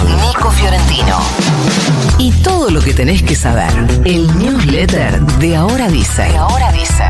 Nico Fiorentino. Y todo lo que tenés que saber. El newsletter de Ahora Dice. De Ahora Dice.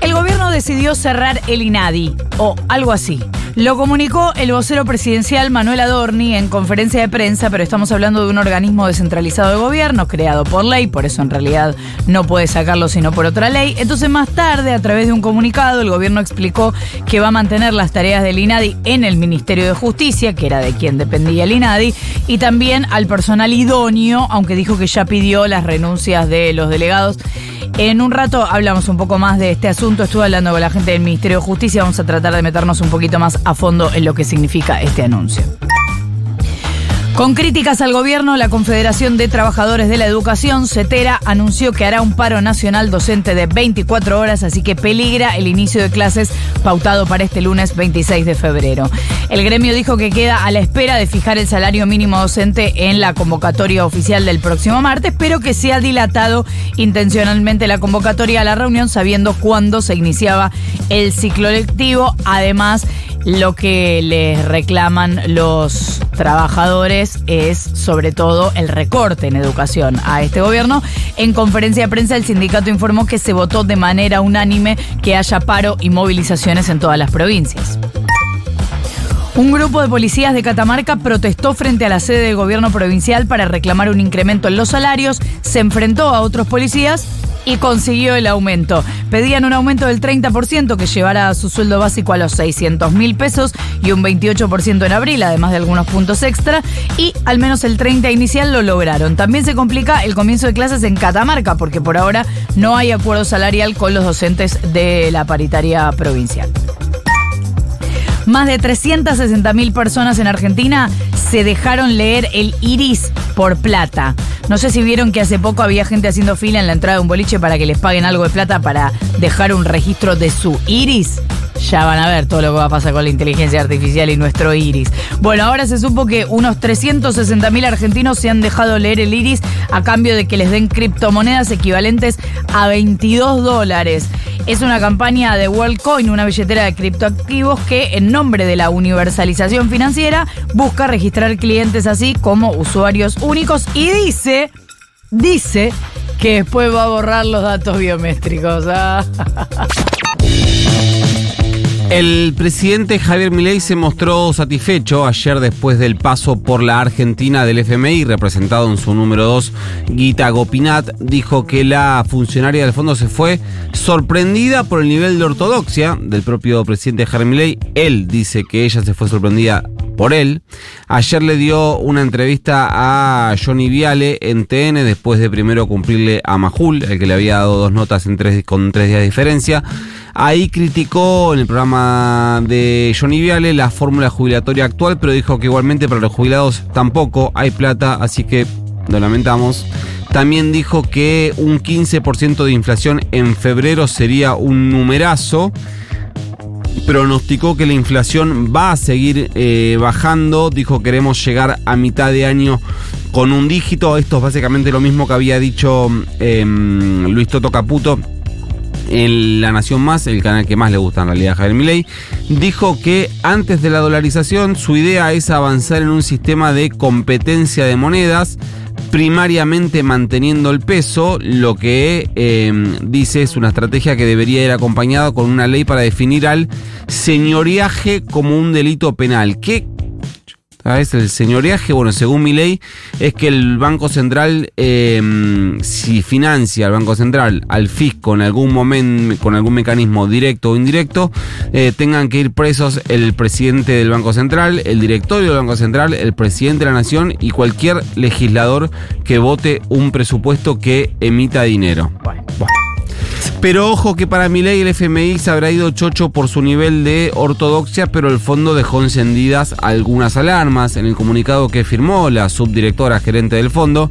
El gobierno decidió cerrar el INADI, o algo así. Lo comunicó el vocero presidencial Manuel Adorni en conferencia de prensa, pero estamos hablando de un organismo descentralizado de gobierno creado por ley, por eso en realidad no puede sacarlo sino por otra ley. Entonces más tarde, a través de un comunicado, el gobierno explicó que va a mantener las tareas del INADI en el Ministerio de Justicia, que era de quien dependía el INADI, y también al personal idóneo, aunque dijo que ya pidió las renuncias de los delegados. En un rato hablamos un poco más de este asunto. Estuve hablando con la gente del Ministerio de Justicia. Vamos a tratar de meternos un poquito más a fondo en lo que significa este anuncio. Con críticas al gobierno, la Confederación de Trabajadores de la Educación, CETERA, anunció que hará un paro nacional docente de 24 horas, así que peligra el inicio de clases pautado para este lunes 26 de febrero. El gremio dijo que queda a la espera de fijar el salario mínimo docente en la convocatoria oficial del próximo martes, pero que se ha dilatado intencionalmente la convocatoria a la reunión sabiendo cuándo se iniciaba el ciclo lectivo. Además, lo que les reclaman los trabajadores es sobre todo el recorte en educación a este gobierno. En conferencia de prensa el sindicato informó que se votó de manera unánime que haya paro y movilizaciones en todas las provincias. Un grupo de policías de Catamarca protestó frente a la sede del gobierno provincial para reclamar un incremento en los salarios, se enfrentó a otros policías y consiguió el aumento. Pedían un aumento del 30% que llevara su sueldo básico a los 600 mil pesos y un 28% en abril, además de algunos puntos extra, y al menos el 30 inicial lo lograron. También se complica el comienzo de clases en Catamarca, porque por ahora no hay acuerdo salarial con los docentes de la paritaria provincial. Más de 360 mil personas en Argentina se dejaron leer el iris por plata. No sé si vieron que hace poco había gente haciendo fila en la entrada de un boliche para que les paguen algo de plata para dejar un registro de su iris. Ya van a ver todo lo que va a pasar con la inteligencia artificial y nuestro iris. Bueno, ahora se supo que unos 360 mil argentinos se han dejado leer el iris a cambio de que les den criptomonedas equivalentes a 22 dólares. Es una campaña de WorldCoin, una billetera de criptoactivos que en nombre de la universalización financiera busca registrar clientes así como usuarios únicos y dice, dice que después va a borrar los datos biométricos. Ah. El presidente Javier Milei se mostró satisfecho ayer después del paso por la Argentina del FMI, representado en su número 2, Guita Gopinat, dijo que la funcionaria del fondo se fue sorprendida por el nivel de ortodoxia del propio presidente Javier Milei. Él dice que ella se fue sorprendida por él. Ayer le dio una entrevista a Johnny Viale en TN después de primero cumplirle a Majul, el que le había dado dos notas en tres, con tres días de diferencia. Ahí criticó en el programa de Johnny Viale la fórmula jubilatoria actual, pero dijo que igualmente para los jubilados tampoco hay plata, así que lo lamentamos. También dijo que un 15% de inflación en febrero sería un numerazo. Pronosticó que la inflación va a seguir eh, bajando. Dijo queremos llegar a mitad de año con un dígito. Esto es básicamente lo mismo que había dicho eh, Luis Toto Caputo en La Nación Más, el canal que más le gusta en realidad a Javier Milei, dijo que antes de la dolarización su idea es avanzar en un sistema de competencia de monedas, primariamente manteniendo el peso, lo que eh, dice es una estrategia que debería ir acompañada con una ley para definir al señoriaje como un delito penal. ¿Qué ¿sabes? El señoreaje, bueno, según mi ley, es que el Banco Central, eh, si financia al Banco Central, al fisco en algún momento, con algún mecanismo directo o indirecto, eh, tengan que ir presos el presidente del Banco Central, el directorio del Banco Central, el presidente de la Nación y cualquier legislador que vote un presupuesto que emita dinero. Bueno. Pero ojo que para mi ley el FMI se habrá ido chocho por su nivel de ortodoxia, pero el fondo dejó encendidas algunas alarmas. En el comunicado que firmó la subdirectora gerente del fondo,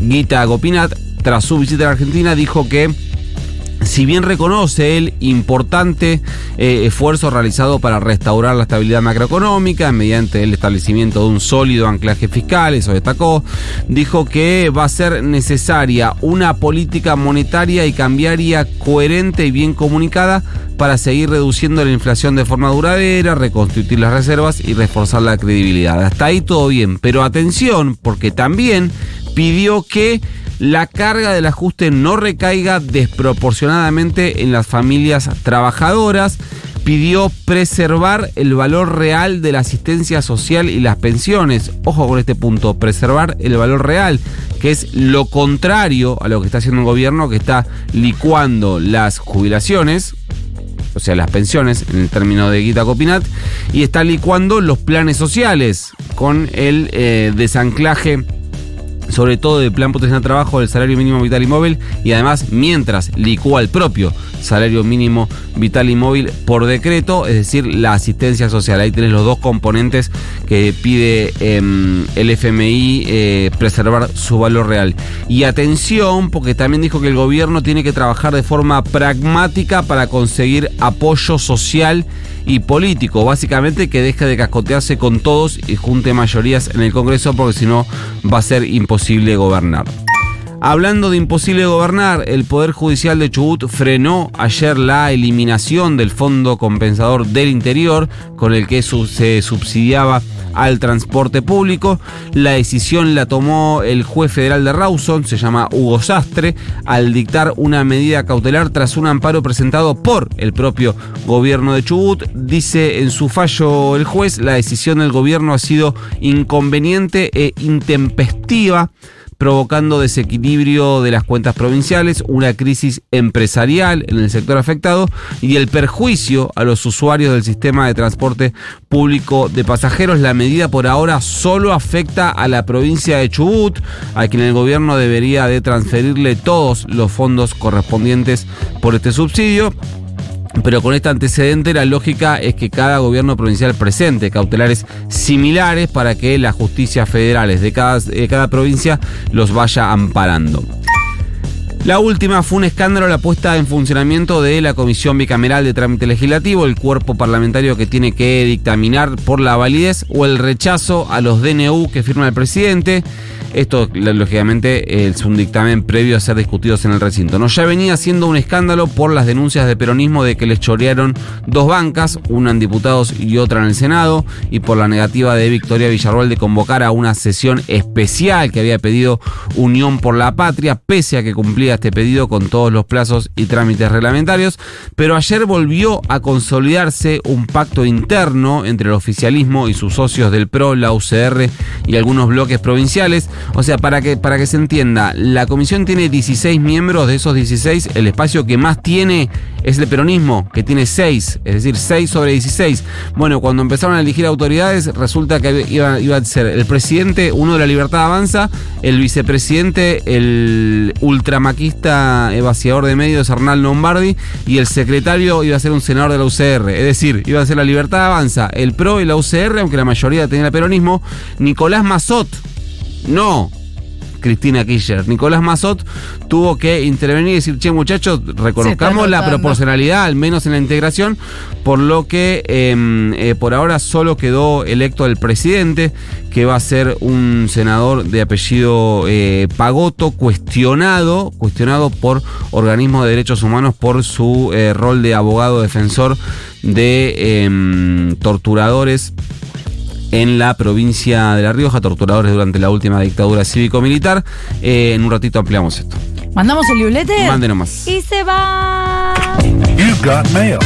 Guita Gopinat, tras su visita a la Argentina, dijo que si bien reconoce el importante eh, esfuerzo realizado para restaurar la estabilidad macroeconómica mediante el establecimiento de un sólido anclaje fiscal, eso destacó, dijo que va a ser necesaria una política monetaria y cambiaria coherente y bien comunicada para seguir reduciendo la inflación de forma duradera, reconstituir las reservas y reforzar la credibilidad. Hasta ahí todo bien, pero atención, porque también pidió que la carga del ajuste no recaiga desproporcionadamente en las familias trabajadoras. Pidió preservar el valor real de la asistencia social y las pensiones. Ojo con este punto, preservar el valor real, que es lo contrario a lo que está haciendo el gobierno, que está licuando las jubilaciones, o sea, las pensiones en el término de Guita Copinat, y está licuando los planes sociales con el eh, desanclaje sobre todo del plan potencial de trabajo del salario mínimo vital y móvil y además mientras licúa el propio salario mínimo vital y móvil por decreto, es decir, la asistencia social. Ahí tenés los dos componentes que pide em, el FMI eh, preservar su valor real. Y atención, porque también dijo que el gobierno tiene que trabajar de forma pragmática para conseguir apoyo social y político. Básicamente que deje de cascotearse con todos y junte mayorías en el Congreso porque si no va a ser imposible gobernar. Hablando de imposible gobernar, el Poder Judicial de Chubut frenó ayer la eliminación del Fondo Compensador del Interior, con el que se subsidiaba al transporte público. La decisión la tomó el juez federal de Rawson, se llama Hugo Sastre, al dictar una medida cautelar tras un amparo presentado por el propio gobierno de Chubut. Dice en su fallo el juez, la decisión del gobierno ha sido inconveniente e intempestiva provocando desequilibrio de las cuentas provinciales, una crisis empresarial en el sector afectado y el perjuicio a los usuarios del sistema de transporte público de pasajeros. La medida por ahora solo afecta a la provincia de Chubut, a quien el gobierno debería de transferirle todos los fondos correspondientes por este subsidio. Pero con este antecedente la lógica es que cada gobierno provincial presente cautelares similares para que las justicias federales de cada, de cada provincia los vaya amparando. La última fue un escándalo la puesta en funcionamiento de la Comisión Bicameral de Trámite Legislativo, el cuerpo parlamentario que tiene que dictaminar por la validez o el rechazo a los DNU que firma el presidente. Esto, lógicamente, es un dictamen previo a ser discutidos en el recinto. ¿no? Ya venía siendo un escándalo por las denuncias de peronismo de que les chorearon dos bancas, una en diputados y otra en el Senado, y por la negativa de Victoria Villarroel de convocar a una sesión especial que había pedido Unión por la Patria, pese a que cumplía este pedido con todos los plazos y trámites reglamentarios. Pero ayer volvió a consolidarse un pacto interno entre el oficialismo y sus socios del PRO, la UCR y algunos bloques provinciales o sea, para que, para que se entienda, la comisión tiene 16 miembros, de esos 16, el espacio que más tiene es el peronismo, que tiene 6, es decir, 6 sobre 16. Bueno, cuando empezaron a elegir autoridades, resulta que iba, iba a ser el presidente, uno de la Libertad Avanza, el vicepresidente, el ultramaquista evaciador de medios, Arnal Lombardi, y el secretario iba a ser un senador de la UCR. Es decir, iba a ser la Libertad Avanza, el PRO y la UCR, aunque la mayoría tenía el peronismo, Nicolás Mazot no Cristina Kirchner. Nicolás Mazot tuvo que intervenir y decir, che muchachos, reconozcamos la proporcionalidad, al menos en la integración, por lo que em, eh, por ahora solo quedó electo el presidente, que va a ser un senador de apellido eh, Pagoto, cuestionado, cuestionado por organismos de derechos humanos por su eh, rol de abogado defensor de em, torturadores en la provincia de La Rioja, torturadores durante la última dictadura cívico-militar. Eh, en un ratito ampliamos esto. ¿Mandamos el liulete? Mande nomás. Y se va. You've got mail.